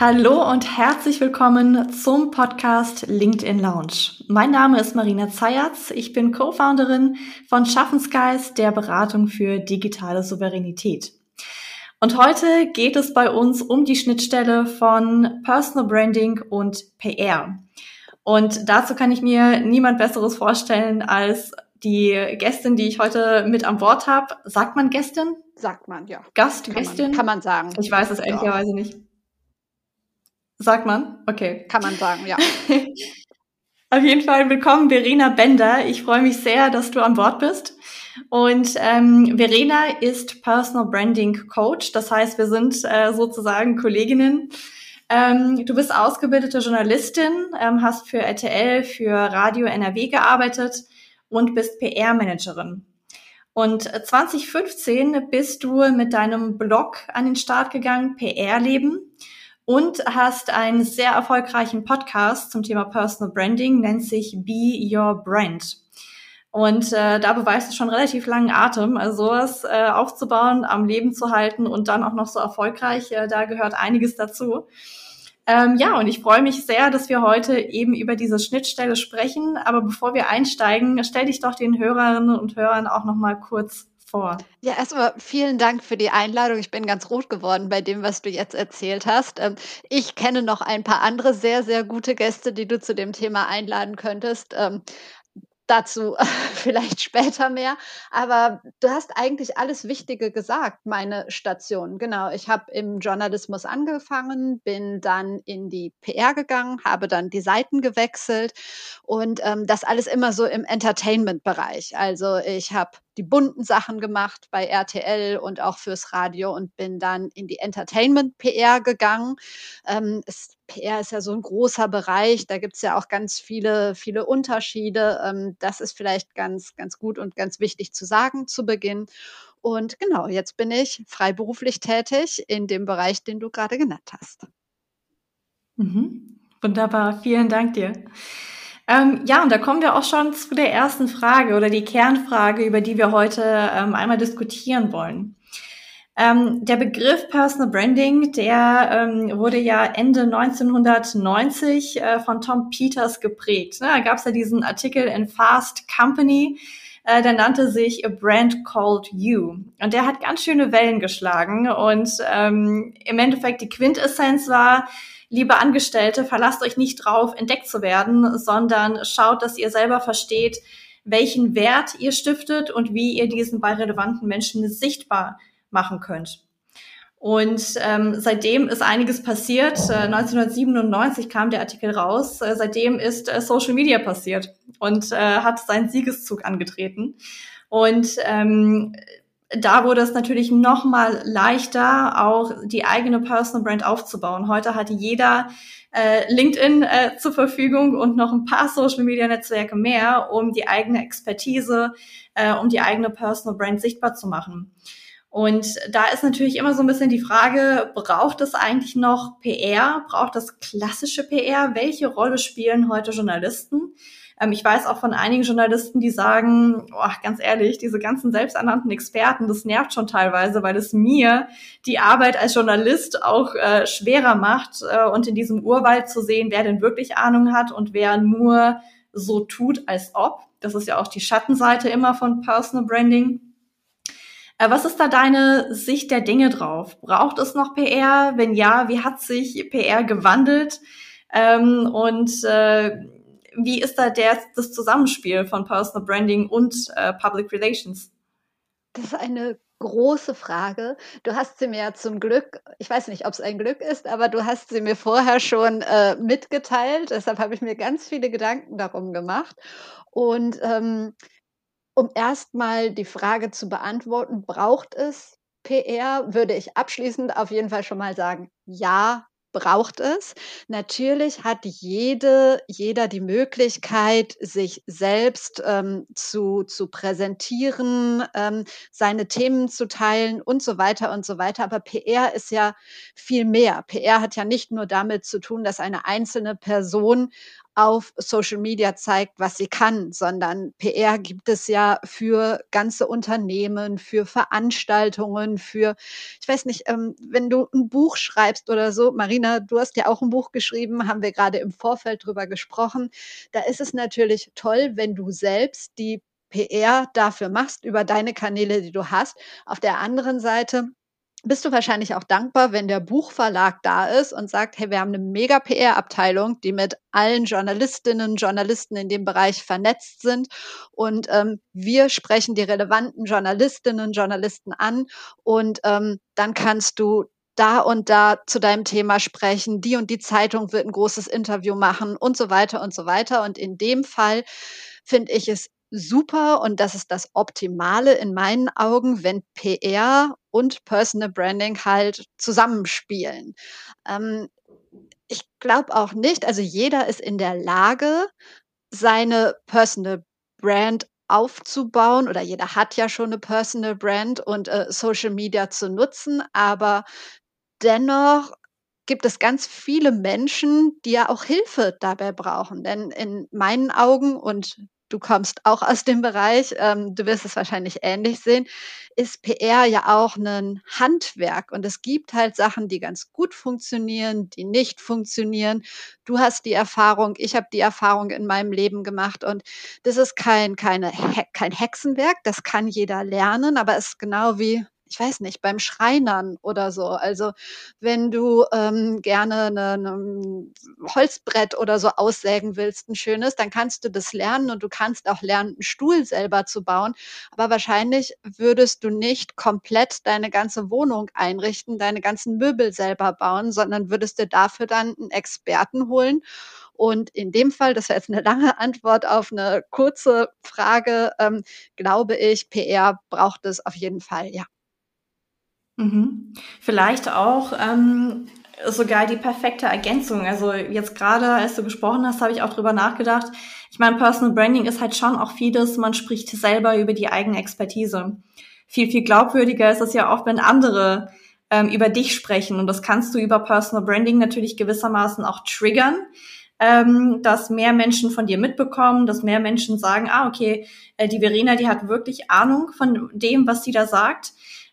Hallo und herzlich willkommen zum Podcast LinkedIn Lounge. Mein Name ist Marina Zayatz. Ich bin Co-Founderin von Schaffensgeist, der Beratung für digitale Souveränität. Und heute geht es bei uns um die Schnittstelle von Personal Branding und PR. Und dazu kann ich mir niemand Besseres vorstellen als die Gästin, die ich heute mit an Bord habe. Sagt man Gästin? Sagt man, ja. Gast, kann Gästin? Man, kann man sagen. Ich weiß es ehrlicherweise ja. nicht. Sagt man? Okay. Kann man sagen, ja. Auf jeden Fall willkommen, Verena Bender. Ich freue mich sehr, dass du an Bord bist. Und ähm, Verena ist Personal Branding Coach. Das heißt, wir sind äh, sozusagen Kolleginnen. Ähm, du bist ausgebildete Journalistin, ähm, hast für RTL, für Radio NRW gearbeitet und bist PR-Managerin. Und 2015 bist du mit deinem Blog an den Start gegangen, PR-Leben und hast einen sehr erfolgreichen Podcast zum Thema Personal Branding, nennt sich Be Your Brand. Und äh, da beweist du schon relativ langen Atem. Also sowas äh, aufzubauen, am Leben zu halten und dann auch noch so erfolgreich, äh, da gehört einiges dazu. Ähm, ja, und ich freue mich sehr, dass wir heute eben über diese Schnittstelle sprechen. Aber bevor wir einsteigen, stell dich doch den Hörerinnen und Hörern auch noch mal kurz vor. Ja, erstmal vielen Dank für die Einladung. Ich bin ganz rot geworden bei dem, was du jetzt erzählt hast. Ähm, ich kenne noch ein paar andere sehr, sehr gute Gäste, die du zu dem Thema einladen könntest. Ähm, Dazu vielleicht später mehr. Aber du hast eigentlich alles Wichtige gesagt, meine Station. Genau, ich habe im Journalismus angefangen, bin dann in die PR gegangen, habe dann die Seiten gewechselt und ähm, das alles immer so im Entertainment-Bereich. Also ich habe die bunten Sachen gemacht bei RTL und auch fürs Radio und bin dann in die Entertainment-PR gegangen. Ähm, es, PR ist ja so ein großer Bereich, da gibt es ja auch ganz viele, viele Unterschiede. Ähm, das ist vielleicht ganz, ganz gut und ganz wichtig zu sagen zu Beginn. Und genau, jetzt bin ich freiberuflich tätig in dem Bereich, den du gerade genannt hast. Mhm. Wunderbar, vielen Dank dir. Ähm, ja, und da kommen wir auch schon zu der ersten Frage oder die Kernfrage, über die wir heute ähm, einmal diskutieren wollen. Ähm, der Begriff Personal Branding, der ähm, wurde ja Ende 1990 äh, von Tom Peters geprägt. Ne? Da gab es ja diesen Artikel in Fast Company, äh, der nannte sich A Brand Called You. Und der hat ganz schöne Wellen geschlagen. Und ähm, im Endeffekt die Quintessenz war, liebe Angestellte, verlasst euch nicht drauf, entdeckt zu werden, sondern schaut, dass ihr selber versteht, welchen Wert ihr stiftet und wie ihr diesen bei relevanten Menschen sichtbar machen könnt. Und ähm, seitdem ist einiges passiert. Äh, 1997 kam der Artikel raus. Äh, seitdem ist äh, Social Media passiert und äh, hat seinen Siegeszug angetreten. Und ähm, da wurde es natürlich noch mal leichter, auch die eigene Personal Brand aufzubauen. Heute hat jeder äh, LinkedIn äh, zur Verfügung und noch ein paar Social Media Netzwerke mehr, um die eigene Expertise, äh, um die eigene Personal Brand sichtbar zu machen. Und da ist natürlich immer so ein bisschen die Frage, braucht es eigentlich noch PR? Braucht das klassische PR? Welche Rolle spielen heute Journalisten? Ähm, ich weiß auch von einigen Journalisten, die sagen, oh, ganz ehrlich, diese ganzen selbsternannten Experten, das nervt schon teilweise, weil es mir die Arbeit als Journalist auch äh, schwerer macht äh, und in diesem Urwald zu sehen, wer denn wirklich Ahnung hat und wer nur so tut, als ob. Das ist ja auch die Schattenseite immer von Personal Branding. Äh, was ist da deine Sicht der Dinge drauf? Braucht es noch PR? Wenn ja, wie hat sich PR gewandelt? Ähm, und äh, wie ist da der, das Zusammenspiel von Personal Branding und äh, Public Relations? Das ist eine große Frage. Du hast sie mir zum Glück, ich weiß nicht, ob es ein Glück ist, aber du hast sie mir vorher schon äh, mitgeteilt. Deshalb habe ich mir ganz viele Gedanken darum gemacht. Und ähm, um erstmal die Frage zu beantworten, braucht es PR, würde ich abschließend auf jeden Fall schon mal sagen, ja, braucht es. Natürlich hat jede, jeder die Möglichkeit, sich selbst ähm, zu, zu präsentieren, ähm, seine Themen zu teilen und so weiter und so weiter. Aber PR ist ja viel mehr. PR hat ja nicht nur damit zu tun, dass eine einzelne Person auf Social Media zeigt, was sie kann, sondern PR gibt es ja für ganze Unternehmen, für Veranstaltungen, für, ich weiß nicht, ähm, wenn du ein Buch schreibst oder so, Marina, du hast ja auch ein Buch geschrieben, haben wir gerade im Vorfeld drüber gesprochen. Da ist es natürlich toll, wenn du selbst die PR dafür machst, über deine Kanäle, die du hast. Auf der anderen Seite bist du wahrscheinlich auch dankbar, wenn der Buchverlag da ist und sagt, hey, wir haben eine mega PR-Abteilung, die mit allen Journalistinnen, Journalisten in dem Bereich vernetzt sind. Und ähm, wir sprechen die relevanten Journalistinnen, Journalisten an. Und ähm, dann kannst du da und da zu deinem Thema sprechen, die und die Zeitung wird ein großes Interview machen und so weiter und so weiter. Und in dem Fall finde ich es super und das ist das Optimale in meinen Augen, wenn PR und Personal Branding halt zusammenspielen. Ähm, ich glaube auch nicht, also jeder ist in der Lage, seine Personal Brand aufzubauen oder jeder hat ja schon eine Personal Brand und äh, Social Media zu nutzen, aber dennoch gibt es ganz viele Menschen, die ja auch Hilfe dabei brauchen. Denn in meinen Augen und du kommst auch aus dem Bereich, ähm, du wirst es wahrscheinlich ähnlich sehen, ist PR ja auch ein Handwerk und es gibt halt Sachen, die ganz gut funktionieren, die nicht funktionieren. Du hast die Erfahrung, ich habe die Erfahrung in meinem Leben gemacht und das ist kein, keine, kein Hexenwerk, das kann jeder lernen, aber es ist genau wie ich weiß nicht, beim Schreinern oder so. Also wenn du ähm, gerne ein ne, ne Holzbrett oder so aussägen willst, ein schönes, dann kannst du das lernen und du kannst auch lernen, einen Stuhl selber zu bauen. Aber wahrscheinlich würdest du nicht komplett deine ganze Wohnung einrichten, deine ganzen Möbel selber bauen, sondern würdest dir dafür dann einen Experten holen. Und in dem Fall, das wäre jetzt eine lange Antwort auf eine kurze Frage, ähm, glaube ich, PR braucht es auf jeden Fall, ja. Mhm. Vielleicht auch ähm, sogar die perfekte Ergänzung. Also jetzt gerade, als du gesprochen hast, habe ich auch drüber nachgedacht. Ich meine, Personal Branding ist halt schon auch vieles, man spricht selber über die eigene Expertise. Viel, viel glaubwürdiger ist es ja oft, wenn andere ähm, über dich sprechen. Und das kannst du über Personal Branding natürlich gewissermaßen auch triggern, ähm, dass mehr Menschen von dir mitbekommen, dass mehr Menschen sagen, ah, okay, äh, die Verena, die hat wirklich Ahnung von dem, was sie da sagt.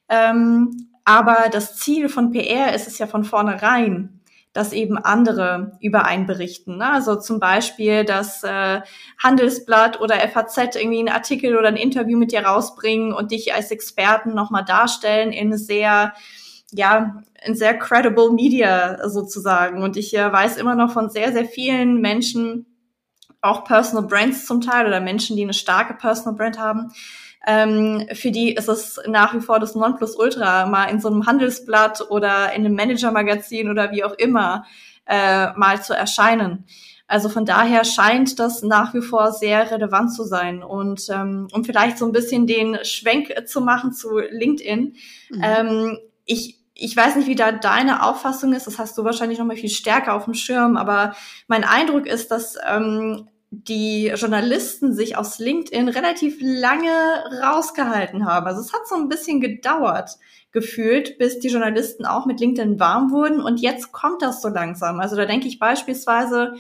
Ähm, aber das Ziel von PR ist es ja von vornherein, dass eben andere über einen berichten. Ne? Also zum Beispiel, dass äh, Handelsblatt oder FAZ irgendwie einen Artikel oder ein Interview mit dir rausbringen und dich als Experten nochmal darstellen in sehr, ja, in sehr credible Media sozusagen. Und ich äh, weiß immer noch von sehr, sehr vielen Menschen, auch Personal Brands zum Teil oder Menschen, die eine starke Personal Brand haben, ähm, für die ist es nach wie vor das Nonplusultra, mal in so einem Handelsblatt oder in einem Manager-Magazin oder wie auch immer äh, mal zu erscheinen. Also von daher scheint das nach wie vor sehr relevant zu sein. Und ähm, um vielleicht so ein bisschen den Schwenk zu machen zu LinkedIn, mhm. ähm, ich ich weiß nicht, wie da deine Auffassung ist, das hast du wahrscheinlich noch mal viel stärker auf dem Schirm, aber mein Eindruck ist, dass ähm, die Journalisten sich aus LinkedIn relativ lange rausgehalten haben. Also es hat so ein bisschen gedauert gefühlt, bis die Journalisten auch mit LinkedIn warm wurden und jetzt kommt das so langsam. Also da denke ich beispielsweise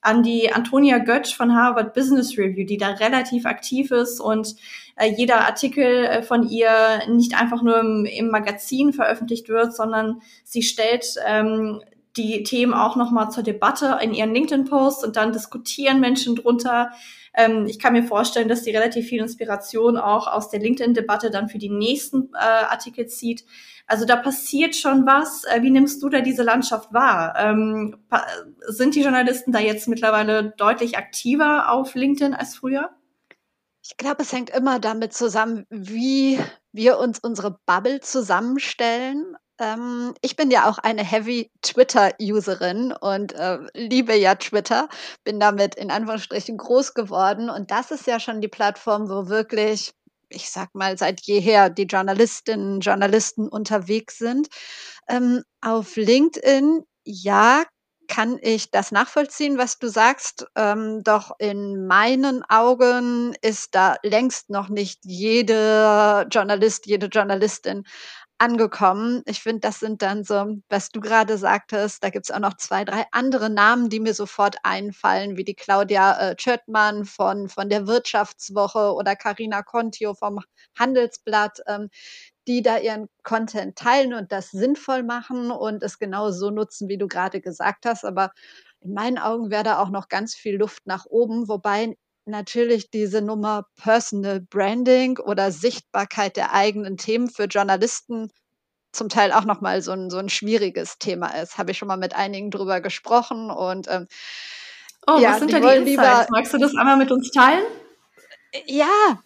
an die Antonia Götsch von Harvard Business Review, die da relativ aktiv ist und äh, jeder Artikel äh, von ihr nicht einfach nur im, im, Magazin veröffentlicht wird, sondern sie stellt ähm, die Themen auch nochmal zur Debatte in ihren LinkedIn-Posts und dann diskutieren Menschen drunter. Ähm, ich kann mir vorstellen, dass die relativ viel Inspiration auch aus der LinkedIn-Debatte dann für die nächsten äh, Artikel zieht. Also da passiert schon was. Äh, wie nimmst du da diese Landschaft wahr? Ähm, sind die Journalisten da jetzt mittlerweile deutlich aktiver auf LinkedIn als früher? Ich glaube, es hängt immer damit zusammen, wie wir uns unsere Bubble zusammenstellen. Ähm, ich bin ja auch eine Heavy Twitter-Userin und äh, liebe ja Twitter, bin damit in Anführungsstrichen groß geworden und das ist ja schon die Plattform, wo wirklich ich sag mal, seit jeher die Journalistinnen, Journalisten unterwegs sind. Ähm, auf LinkedIn, ja, kann ich das nachvollziehen, was du sagst. Ähm, doch in meinen Augen ist da längst noch nicht jede Journalist, jede Journalistin angekommen. Ich finde, das sind dann so, was du gerade sagtest, da gibt es auch noch zwei, drei andere Namen, die mir sofort einfallen, wie die Claudia äh, Tschöttmann von, von der Wirtschaftswoche oder Carina Contio vom Handelsblatt, ähm, die da ihren Content teilen und das sinnvoll machen und es genau so nutzen, wie du gerade gesagt hast. Aber in meinen Augen wäre da auch noch ganz viel Luft nach oben, wobei natürlich diese Nummer Personal Branding oder Sichtbarkeit der eigenen Themen für Journalisten zum Teil auch nochmal so ein, so ein schwieriges Thema ist. Habe ich schon mal mit einigen drüber gesprochen und ähm, Oh, ja, was sind da die Insights? Lieber, Magst du das einmal mit uns teilen? Ja,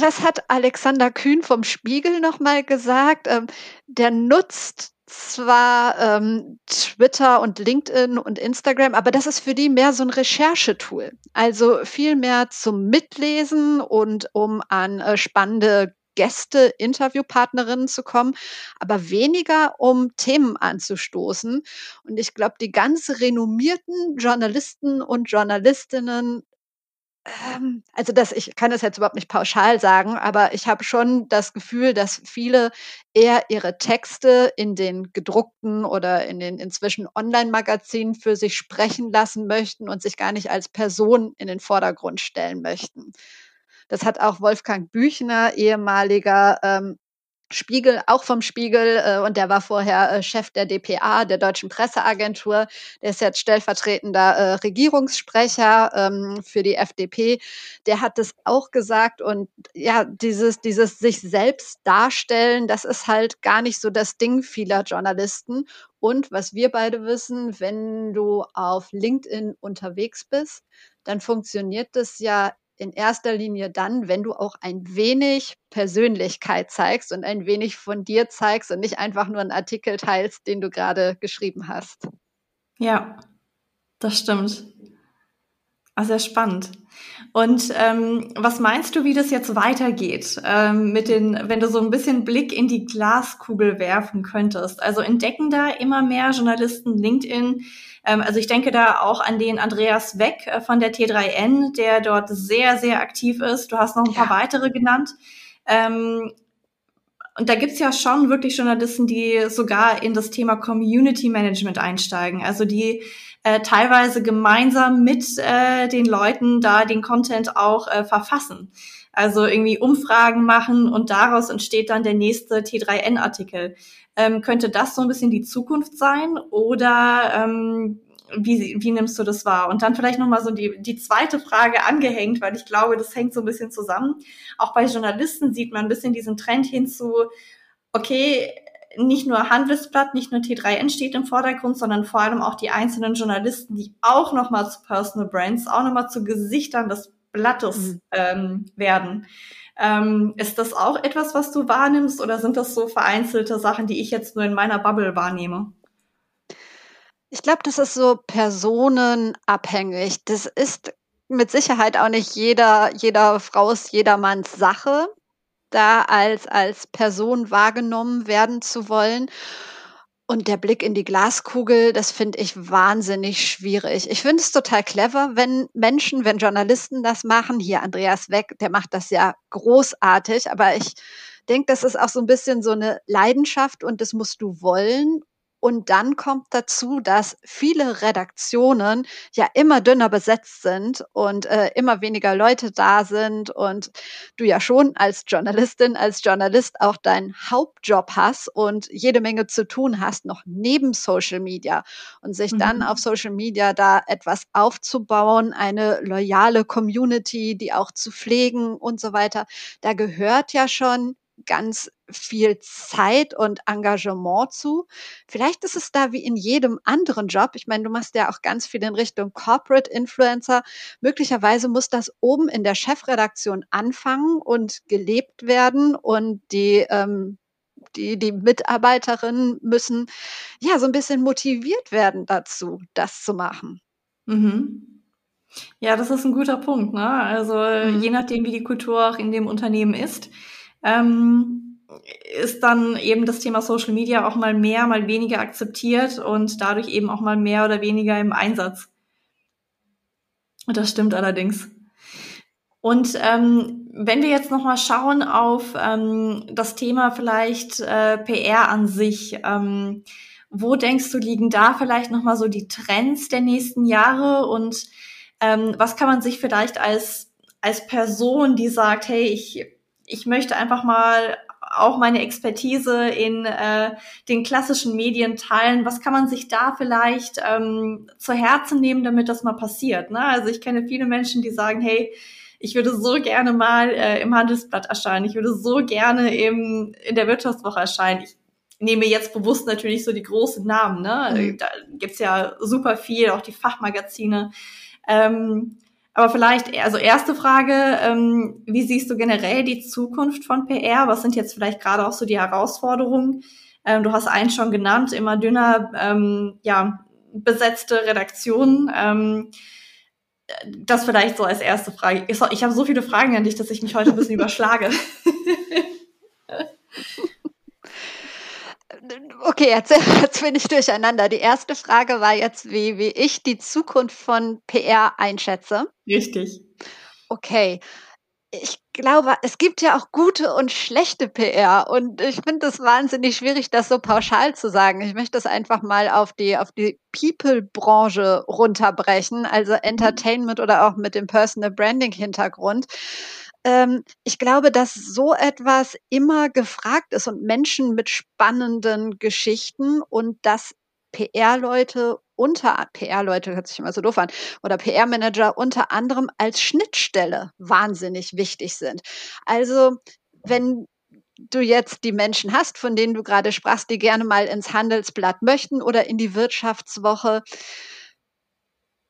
das hat Alexander Kühn vom Spiegel nochmal gesagt. Ähm, der nutzt zwar ähm, Twitter und LinkedIn und Instagram, aber das ist für die mehr so ein Recherchetool. Also viel mehr zum Mitlesen und um an äh, spannende Gäste, Interviewpartnerinnen zu kommen, aber weniger um Themen anzustoßen. Und ich glaube, die ganz renommierten Journalisten und Journalistinnen also das, ich kann das jetzt überhaupt nicht pauschal sagen, aber ich habe schon das Gefühl, dass viele eher ihre Texte in den gedruckten oder in den inzwischen Online-Magazinen für sich sprechen lassen möchten und sich gar nicht als Person in den Vordergrund stellen möchten. Das hat auch Wolfgang Büchner, ehemaliger ähm, Spiegel, auch vom Spiegel, äh, und der war vorher äh, Chef der DPA, der Deutschen Presseagentur. Der ist jetzt stellvertretender äh, Regierungssprecher ähm, für die FDP. Der hat das auch gesagt. Und ja, dieses, dieses sich selbst darstellen, das ist halt gar nicht so das Ding vieler Journalisten. Und was wir beide wissen, wenn du auf LinkedIn unterwegs bist, dann funktioniert das ja in erster Linie dann, wenn du auch ein wenig Persönlichkeit zeigst und ein wenig von dir zeigst und nicht einfach nur einen Artikel teilst, den du gerade geschrieben hast. Ja, das stimmt. Ah, sehr spannend. Und ähm, was meinst du, wie das jetzt weitergeht ähm, mit den, wenn du so ein bisschen Blick in die Glaskugel werfen könntest? Also entdecken da immer mehr Journalisten LinkedIn ähm, also ich denke da auch an den Andreas Weck äh, von der T3N, der dort sehr, sehr aktiv ist. Du hast noch ein ja. paar weitere genannt. Ähm, und da gibt's ja schon wirklich Journalisten, die sogar in das Thema Community Management einsteigen. Also die äh, teilweise gemeinsam mit äh, den Leuten da den Content auch äh, verfassen. Also irgendwie Umfragen machen und daraus entsteht dann der nächste T3N-Artikel. Ähm, könnte das so ein bisschen die Zukunft sein oder ähm, wie, wie nimmst du das wahr? Und dann vielleicht nochmal so die, die zweite Frage angehängt, weil ich glaube, das hängt so ein bisschen zusammen. Auch bei Journalisten sieht man ein bisschen diesen Trend hin zu, okay, nicht nur Handelsblatt, nicht nur T3N steht im Vordergrund, sondern vor allem auch die einzelnen Journalisten, die auch nochmal zu Personal Brands, auch nochmal zu Gesichtern des Blattes mhm. ähm, werden. Ähm, ist das auch etwas, was du wahrnimmst oder sind das so vereinzelte Sachen, die ich jetzt nur in meiner Bubble wahrnehme? Ich glaube, das ist so personenabhängig. Das ist mit Sicherheit auch nicht jeder, jeder Frau's, jedermanns Sache, da als, als Person wahrgenommen werden zu wollen. Und der Blick in die Glaskugel, das finde ich wahnsinnig schwierig. Ich finde es total clever, wenn Menschen, wenn Journalisten das machen. Hier Andreas Weck, der macht das ja großartig, aber ich denke, das ist auch so ein bisschen so eine Leidenschaft und das musst du wollen. Und dann kommt dazu, dass viele Redaktionen ja immer dünner besetzt sind und äh, immer weniger Leute da sind und du ja schon als Journalistin, als Journalist auch deinen Hauptjob hast und jede Menge zu tun hast, noch neben Social Media und sich mhm. dann auf Social Media da etwas aufzubauen, eine loyale Community, die auch zu pflegen und so weiter. Da gehört ja schon ganz viel Zeit und Engagement zu. Vielleicht ist es da wie in jedem anderen Job. Ich meine, du machst ja auch ganz viel in Richtung Corporate Influencer. Möglicherweise muss das oben in der Chefredaktion anfangen und gelebt werden und die ähm, die, die Mitarbeiterinnen müssen ja so ein bisschen motiviert werden dazu, das zu machen. Mhm. Ja, das ist ein guter Punkt. Ne? Also mhm. je nachdem, wie die Kultur auch in dem Unternehmen ist, ähm, ist dann eben das Thema Social Media auch mal mehr, mal weniger akzeptiert und dadurch eben auch mal mehr oder weniger im Einsatz. Und das stimmt allerdings. Und ähm, wenn wir jetzt nochmal schauen auf ähm, das Thema vielleicht äh, PR an sich, ähm, wo denkst du, liegen da vielleicht nochmal so die Trends der nächsten Jahre und ähm, was kann man sich vielleicht als, als Person, die sagt, hey, ich, ich möchte einfach mal auch meine Expertise in äh, den klassischen Medien teilen. Was kann man sich da vielleicht ähm, zu Herzen nehmen, damit das mal passiert? Ne? Also ich kenne viele Menschen, die sagen, hey, ich würde so gerne mal äh, im Handelsblatt erscheinen. Ich würde so gerne im, in der Wirtschaftswoche erscheinen. Ich nehme jetzt bewusst natürlich so die großen Namen. Ne? Mhm. Da gibt's ja super viel, auch die Fachmagazine. Ähm, aber vielleicht, also erste Frage, ähm, wie siehst du generell die Zukunft von PR? Was sind jetzt vielleicht gerade auch so die Herausforderungen? Ähm, du hast einen schon genannt, immer dünner, ähm, ja, besetzte Redaktionen. Ähm, das vielleicht so als erste Frage. Ich, ich habe so viele Fragen an dich, dass ich mich heute ein bisschen überschlage. Okay, jetzt, jetzt bin ich durcheinander. Die erste Frage war jetzt, wie, wie ich die Zukunft von PR einschätze. Richtig. Okay. Ich glaube, es gibt ja auch gute und schlechte PR und ich finde es wahnsinnig schwierig, das so pauschal zu sagen. Ich möchte das einfach mal auf die, auf die People-Branche runterbrechen, also mhm. Entertainment oder auch mit dem Personal Branding Hintergrund ähm, ich glaube, dass so etwas immer gefragt ist und Menschen mit spannenden Geschichten und dass PR-Leute unter PR-Leute hört sich immer so doof an oder PR-Manager unter anderem als Schnittstelle wahnsinnig wichtig sind. Also wenn du jetzt die Menschen hast, von denen du gerade sprachst, die gerne mal ins Handelsblatt möchten oder in die Wirtschaftswoche,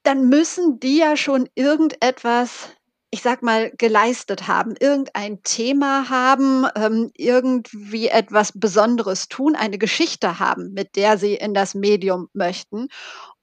dann müssen die ja schon irgendetwas ich sag mal, geleistet haben, irgendein Thema haben, ähm, irgendwie etwas Besonderes tun, eine Geschichte haben, mit der sie in das Medium möchten.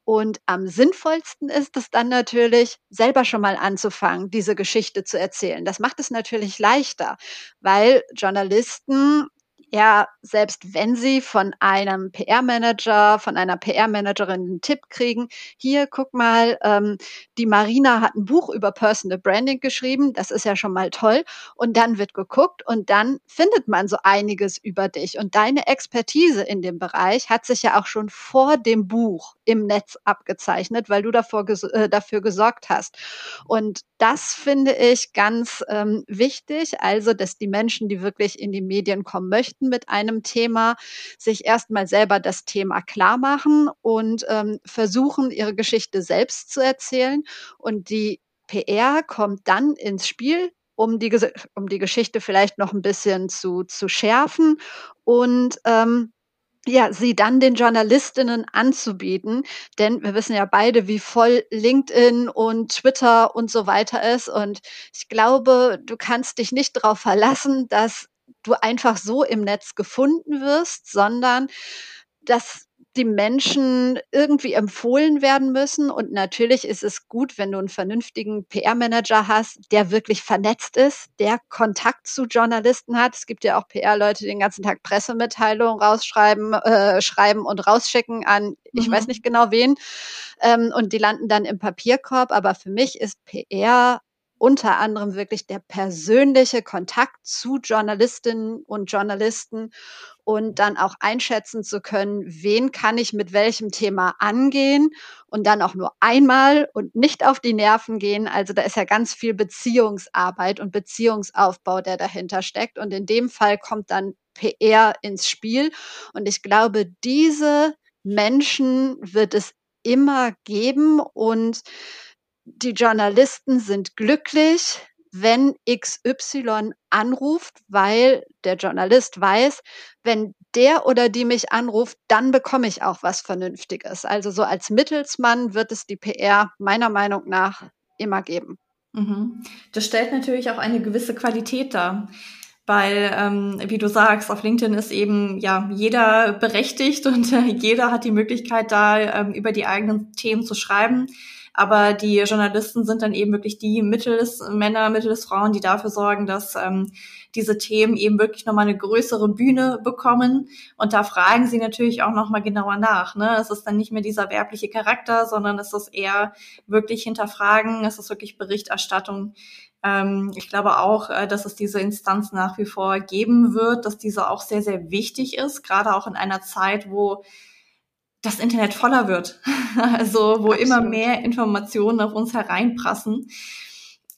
Und am sinnvollsten ist es dann natürlich, selber schon mal anzufangen, diese Geschichte zu erzählen. Das macht es natürlich leichter, weil Journalisten ja, selbst wenn Sie von einem PR-Manager, von einer PR-Managerin einen Tipp kriegen, hier, guck mal, ähm, die Marina hat ein Buch über Personal Branding geschrieben, das ist ja schon mal toll. Und dann wird geguckt und dann findet man so einiges über dich. Und deine Expertise in dem Bereich hat sich ja auch schon vor dem Buch im Netz abgezeichnet, weil du davor, äh, dafür gesorgt hast. Und das finde ich ganz ähm, wichtig, also dass die Menschen, die wirklich in die Medien kommen möchten mit einem Thema, sich erstmal selber das Thema klar machen und ähm, versuchen, ihre Geschichte selbst zu erzählen. Und die PR kommt dann ins Spiel, um die, um die Geschichte vielleicht noch ein bisschen zu, zu schärfen und ähm, ja, sie dann den Journalistinnen anzubieten. Denn wir wissen ja beide, wie voll LinkedIn und Twitter und so weiter ist. Und ich glaube, du kannst dich nicht darauf verlassen, dass du einfach so im Netz gefunden wirst, sondern dass die Menschen irgendwie empfohlen werden müssen. Und natürlich ist es gut, wenn du einen vernünftigen PR-Manager hast, der wirklich vernetzt ist, der Kontakt zu Journalisten hat. Es gibt ja auch PR-Leute, die den ganzen Tag Pressemitteilungen rausschreiben, äh, schreiben und rausschicken an, mhm. ich weiß mhm. nicht genau wen. Ähm, und die landen dann im Papierkorb. Aber für mich ist PR unter anderem wirklich der persönliche Kontakt zu Journalistinnen und Journalisten und dann auch einschätzen zu können, wen kann ich mit welchem Thema angehen und dann auch nur einmal und nicht auf die Nerven gehen. Also da ist ja ganz viel Beziehungsarbeit und Beziehungsaufbau, der dahinter steckt. Und in dem Fall kommt dann PR ins Spiel. Und ich glaube, diese Menschen wird es immer geben und die Journalisten sind glücklich, wenn XY anruft, weil der Journalist weiß, wenn der oder die mich anruft, dann bekomme ich auch was Vernünftiges. Also so als Mittelsmann wird es die PR meiner Meinung nach immer geben. Mhm. Das stellt natürlich auch eine gewisse Qualität dar. Weil, ähm, wie du sagst, auf LinkedIn ist eben ja jeder berechtigt und äh, jeder hat die Möglichkeit, da ähm, über die eigenen Themen zu schreiben. Aber die Journalisten sind dann eben wirklich die Mittelsmänner, Mittelsfrauen, die dafür sorgen, dass ähm, diese Themen eben wirklich nochmal eine größere Bühne bekommen. Und da fragen sie natürlich auch nochmal genauer nach. Ne? Es ist dann nicht mehr dieser werbliche Charakter, sondern es ist eher wirklich hinterfragen, es ist wirklich Berichterstattung Ähm, ich glaube auch, äh, dass es diese Instanz nach wie vor geben wird, dass diese auch sehr, sehr wichtig ist, gerade auch in einer Zeit, wo das Internet voller wird. also wo Absolut. immer mehr Informationen auf uns hereinprassen.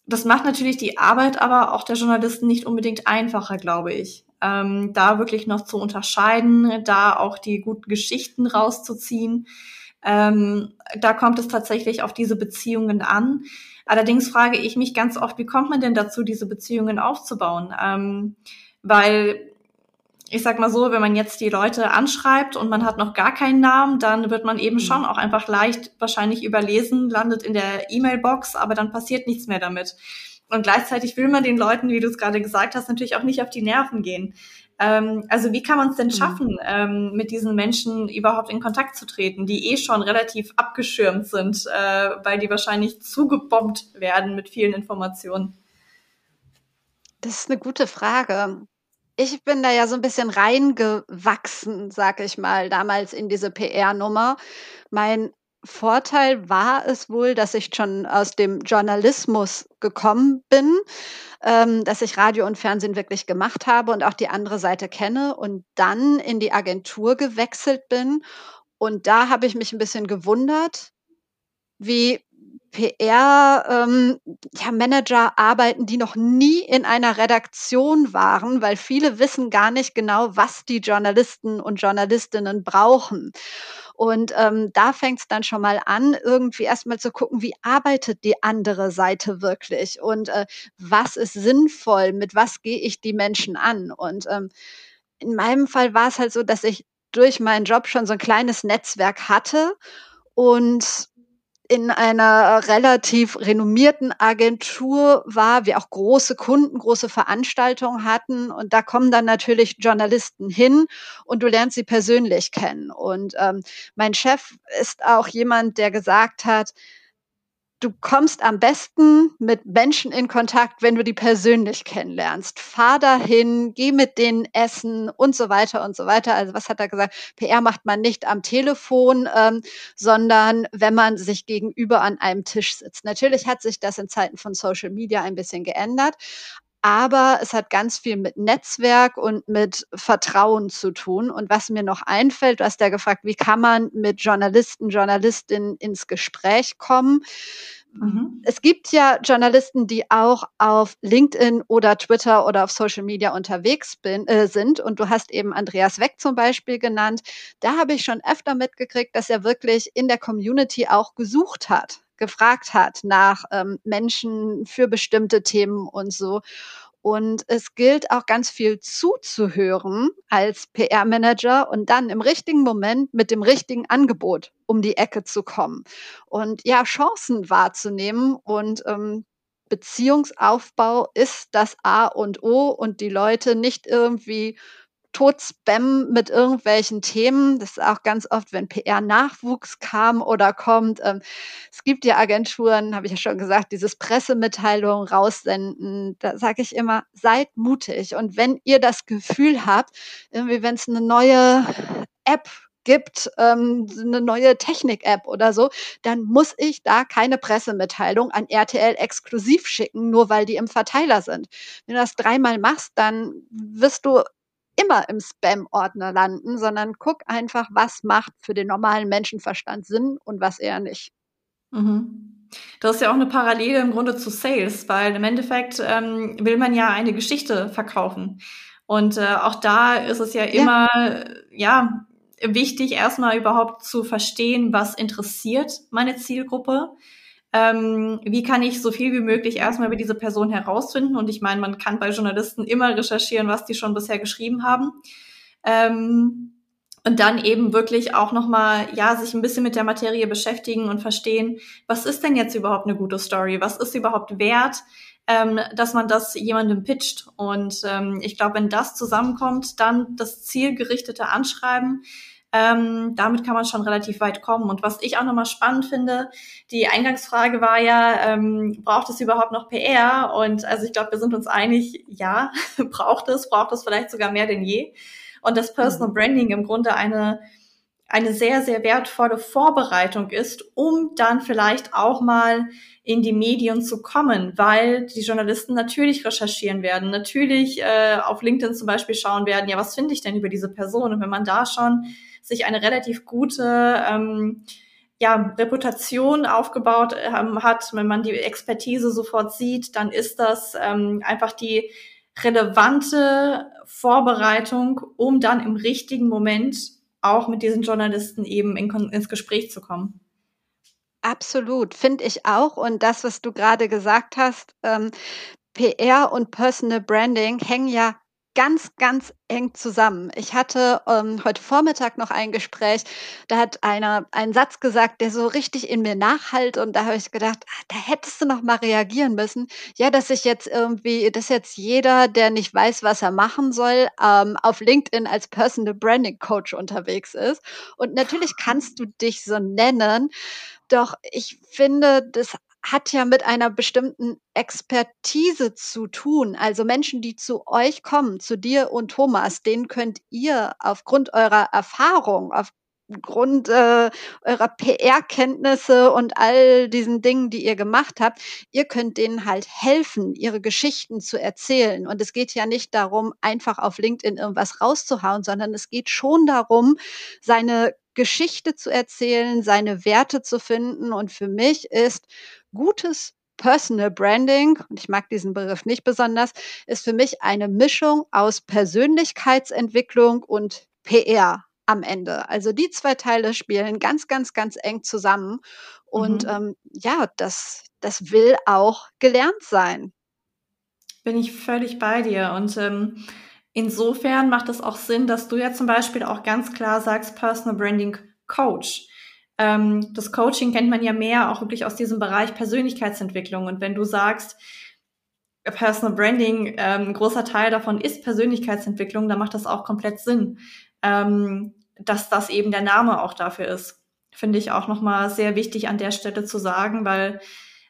Das macht natürlich die Arbeit aber auch der Journalisten nicht unbedingt einfacher, glaube ich. Ähm, da wirklich noch zu unterscheiden, da auch die guten Geschichten rauszuziehen. Ähm, da kommt es tatsächlich auf diese Beziehungen an. Allerdings frage ich mich ganz oft, wie kommt man denn dazu, diese Beziehungen aufzubauen? Ähm, weil ich sag mal so, wenn man jetzt die Leute anschreibt und man hat noch gar keinen Namen, dann wird man eben mhm. schon auch einfach leicht wahrscheinlich überlesen, landet in der E-Mail-Box, aber dann passiert nichts mehr damit. Und gleichzeitig will man den Leuten, wie du es gerade gesagt hast, natürlich auch nicht auf die Nerven gehen. Ähm, also wie kann man es denn mhm. schaffen, mhm. ähm, mit diesen Menschen überhaupt in Kontakt zu treten, die eh schon relativ abgeschirmt sind, äh, weil die wahrscheinlich zugebombt werden mit vielen Informationen? Das ist eine gute Frage. Ich bin da ja so ein bisschen reingewachsen, sag ich mal, damals in diese PR-Nummer. Mein Vorteil war es wohl, dass ich schon aus dem Journalismus gekommen bin, ähm, dass ich Radio und Fernsehen wirklich gemacht habe und auch die andere Seite kenne und dann in die Agentur gewechselt bin. Und da habe ich mich ein bisschen gewundert, wie PR-Manager ähm, ja, arbeiten, die noch nie in einer Redaktion waren, weil viele wissen gar nicht genau, was die Journalisten und Journalistinnen brauchen. Und ähm, da fängt es dann schon mal an, irgendwie erstmal zu gucken, wie arbeitet die andere Seite wirklich und äh, was ist sinnvoll, mit was gehe ich die Menschen an. Und ähm, in meinem Fall war es halt so, dass ich durch meinen Job schon so ein kleines Netzwerk hatte und in einer relativ renommierten Agentur war, wir auch große Kunden, große Veranstaltungen hatten. Und da kommen dann natürlich Journalisten hin und du lernst sie persönlich kennen. Und ähm, mein Chef ist auch jemand, der gesagt hat, du kommst am besten mit Menschen in Kontakt, wenn du die persönlich kennenlernst. Fahr dahin, geh mit denen essen und so weiter und so weiter. Also was hat er gesagt? PR macht man nicht am Telefon, ähm, sondern wenn man sich gegenüber an einem Tisch sitzt. Natürlich hat sich das in Zeiten von Social Media ein bisschen geändert. Aber es hat ganz viel mit Netzwerk und mit Vertrauen zu tun. Und was mir noch einfällt, du hast ja gefragt, wie kann man mit Journalisten, Journalistinnen ins Gespräch kommen? Mhm. Es gibt ja Journalisten, die auch auf LinkedIn oder Twitter oder auf Social Media unterwegs bin, äh, sind. Und du hast eben Andreas Weck zum Beispiel genannt. Da habe ich schon öfter mitgekriegt, dass er wirklich in der Community auch gesucht hat, gefragt hat nach ähm, Menschen für bestimmte Themen und so. Und es gilt auch ganz viel zuzuhören als PR-Manager und dann im richtigen Moment mit dem richtigen Angebot um die Ecke zu kommen. Und ja, Chancen wahrzunehmen und ähm, Beziehungsaufbau ist das A und O und die Leute nicht irgendwie tot spammen mit irgendwelchen Themen. Das ist auch ganz oft, wenn PR-Nachwuchs kam oder kommt. Ähm, es gibt ja Agenturen, habe ich ja schon gesagt, dieses Pressemitteilungen raussenden. Da sage ich immer, seid mutig. Und wenn ihr das Gefühl habt, irgendwie, wenn es eine neue App gibt, ähm, eine neue Technik-App oder so, dann muss ich da keine Pressemitteilung an RTL exklusiv schicken, nur weil die im Verteiler sind. Wenn du das dreimal machst, dann wirst du immer im Spam-Ordner landen, sondern guck einfach, was macht für den normalen Menschenverstand Sinn und was eher nicht. Mhm. Das ist ja auch eine Parallele im Grunde zu Sales, weil im Endeffekt ähm, will man ja eine Geschichte verkaufen. Und äh, auch da ist es ja immer, ja, ja wichtig, erstmal überhaupt zu verstehen, was interessiert meine Zielgruppe ähm, wie kann ich so viel wie möglich erstmal über diese Person herausfinden? Und ich meine, man kann bei Journalisten immer recherchieren, was die schon bisher geschrieben haben. Ähm, und dann eben wirklich auch nochmal, ja, sich ein bisschen mit der Materie beschäftigen und verstehen, was ist denn jetzt überhaupt eine gute Story? Was ist überhaupt wert, ähm, dass man das jemandem pitcht? Und ähm, ich glaube, wenn das zusammenkommt, dann das zielgerichtete Anschreiben, ähm, damit kann man schon relativ weit kommen. Und was ich auch nochmal spannend finde, die Eingangsfrage war ja, ähm, braucht es überhaupt noch PR? Und also ich glaube, wir sind uns einig, ja, braucht es, braucht es vielleicht sogar mehr denn je. Und das Personal mhm. Branding im Grunde eine eine sehr, sehr wertvolle Vorbereitung ist, um dann vielleicht auch mal in die Medien zu kommen, weil die Journalisten natürlich recherchieren werden, natürlich äh, auf LinkedIn zum Beispiel schauen werden, ja, was finde ich denn über diese Person? Und wenn man da schon sich eine relativ gute ähm, ja, Reputation aufgebaut ähm, hat, wenn man die Expertise sofort sieht, dann ist das ähm, einfach die relevante Vorbereitung, um dann im richtigen Moment auch mit diesen Journalisten eben in, ins Gespräch zu kommen. Absolut, finde ich auch. Und das, was du gerade gesagt hast, ähm, PR und Personal Branding hängen ja ganz, ganz eng zusammen. Ich hatte ähm, heute Vormittag noch ein Gespräch, da hat einer einen Satz gesagt, der so richtig in mir nachhalt und da habe ich gedacht, ah, da hättest du noch mal reagieren müssen. Ja, dass ich jetzt irgendwie, dass jetzt jeder, der nicht weiß, was er machen soll, ähm, auf LinkedIn als Personal Branding Coach unterwegs ist. Und natürlich kannst du dich so nennen, doch ich finde, das hat ja mit einer bestimmten Expertise zu tun. Also Menschen, die zu euch kommen, zu dir und Thomas, denen könnt ihr aufgrund eurer Erfahrung, aufgrund äh, eurer PR-Kenntnisse und all diesen Dingen, die ihr gemacht habt, ihr könnt denen halt helfen, ihre Geschichten zu erzählen. Und es geht ja nicht darum, einfach auf LinkedIn irgendwas rauszuhauen, sondern es geht schon darum, seine Geschichte zu erzählen, seine Werte zu finden. Und für mich ist gutes Personal Branding, und ich mag diesen Begriff nicht besonders, ist für mich eine Mischung aus Persönlichkeitsentwicklung und PR am Ende. Also die zwei Teile spielen ganz, ganz, ganz eng zusammen. Und mhm. ähm, ja, das, das will auch gelernt sein. Bin ich völlig bei dir. Und ähm, insofern macht es auch Sinn, dass du ja zum Beispiel auch ganz klar sagst, Personal Branding Coach. Ähm, das Coaching kennt man ja mehr auch wirklich aus diesem Bereich Persönlichkeitsentwicklung. Und wenn du sagst, Personal Branding, ähm, ein großer Teil davon ist Persönlichkeitsentwicklung, dann macht das auch komplett Sinn, ähm, dass das eben der Name auch dafür ist. Finde ich auch nochmal sehr wichtig an der Stelle zu sagen, weil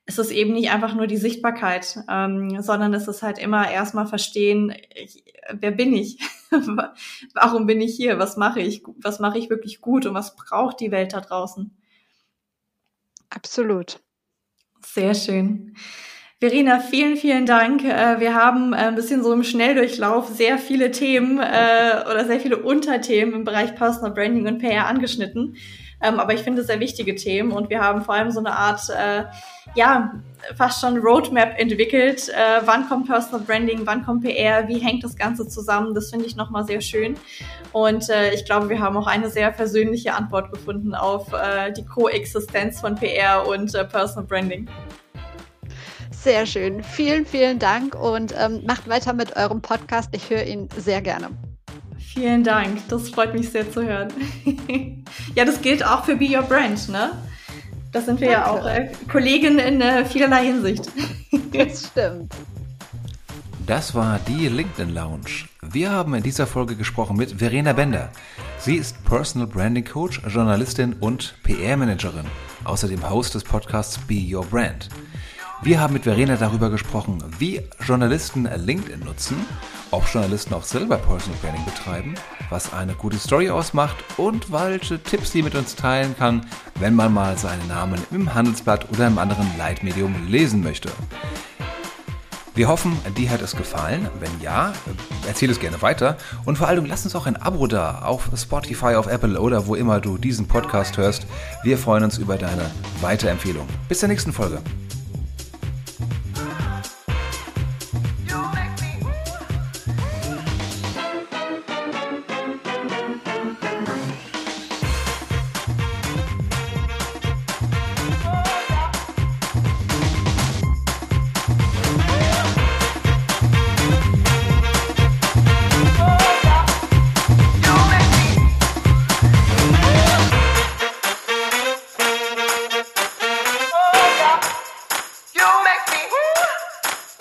es ist eben nicht einfach nur die Sichtbarkeit, ähm, sondern es ist halt immer erstmal verstehen, ich, wer bin ich? Warum bin ich hier? Was mache ich? Was mache ich wirklich gut und was braucht die Welt da draußen? Absolut. Sehr schön. Verena, vielen, vielen Dank. Äh, wir haben äh, ein bisschen so im Schnelldurchlauf sehr viele Themen äh, oder sehr viele Unterthemen im Bereich Personal Branding und PR angeschnitten. Ähm, aber ich finde sehr wichtige Themen und wir haben vor allem so eine Art, äh, ja, fast schon Roadmap entwickelt. Äh, wann kommt Personal Branding, wann kommt PR, wie hängt das Ganze zusammen? Das finde ich nochmal sehr schön. Und äh, ich glaube, wir haben auch eine sehr persönliche Antwort gefunden auf äh, die Koexistenz von PR und äh, Personal Branding. Sehr schön. Vielen, vielen Dank und ähm, macht weiter mit eurem Podcast. Ich höre ihn sehr gerne. Vielen Dank, das freut mich sehr zu hören. ja, das gilt auch für Be Your Brand, ne? Das sind wir Danke. ja auch äh, Kolleginnen in äh, vielerlei Hinsicht. das stimmt. Das war die LinkedIn Lounge. Wir haben in dieser Folge gesprochen mit Verena Bender. Sie ist Personal Branding Coach, Journalistin und PR-Managerin, außerdem Host des Podcasts Be Your Brand. Wir haben mit Verena darüber gesprochen, wie Journalisten LinkedIn nutzen, ob Journalisten auch selber Personal Branding betreiben, was eine gute Story ausmacht und welche Tipps sie mit uns teilen kann, wenn man mal seinen Namen im Handelsblatt oder im anderen Leitmedium lesen möchte. Wir hoffen, dir hat es gefallen. Wenn ja, erzähl es gerne weiter. Und vor allem lass uns auch ein Abo da auf Spotify, auf Apple oder wo immer du diesen Podcast hörst. Wir freuen uns über deine Weiterempfehlung. Bis zur nächsten Folge.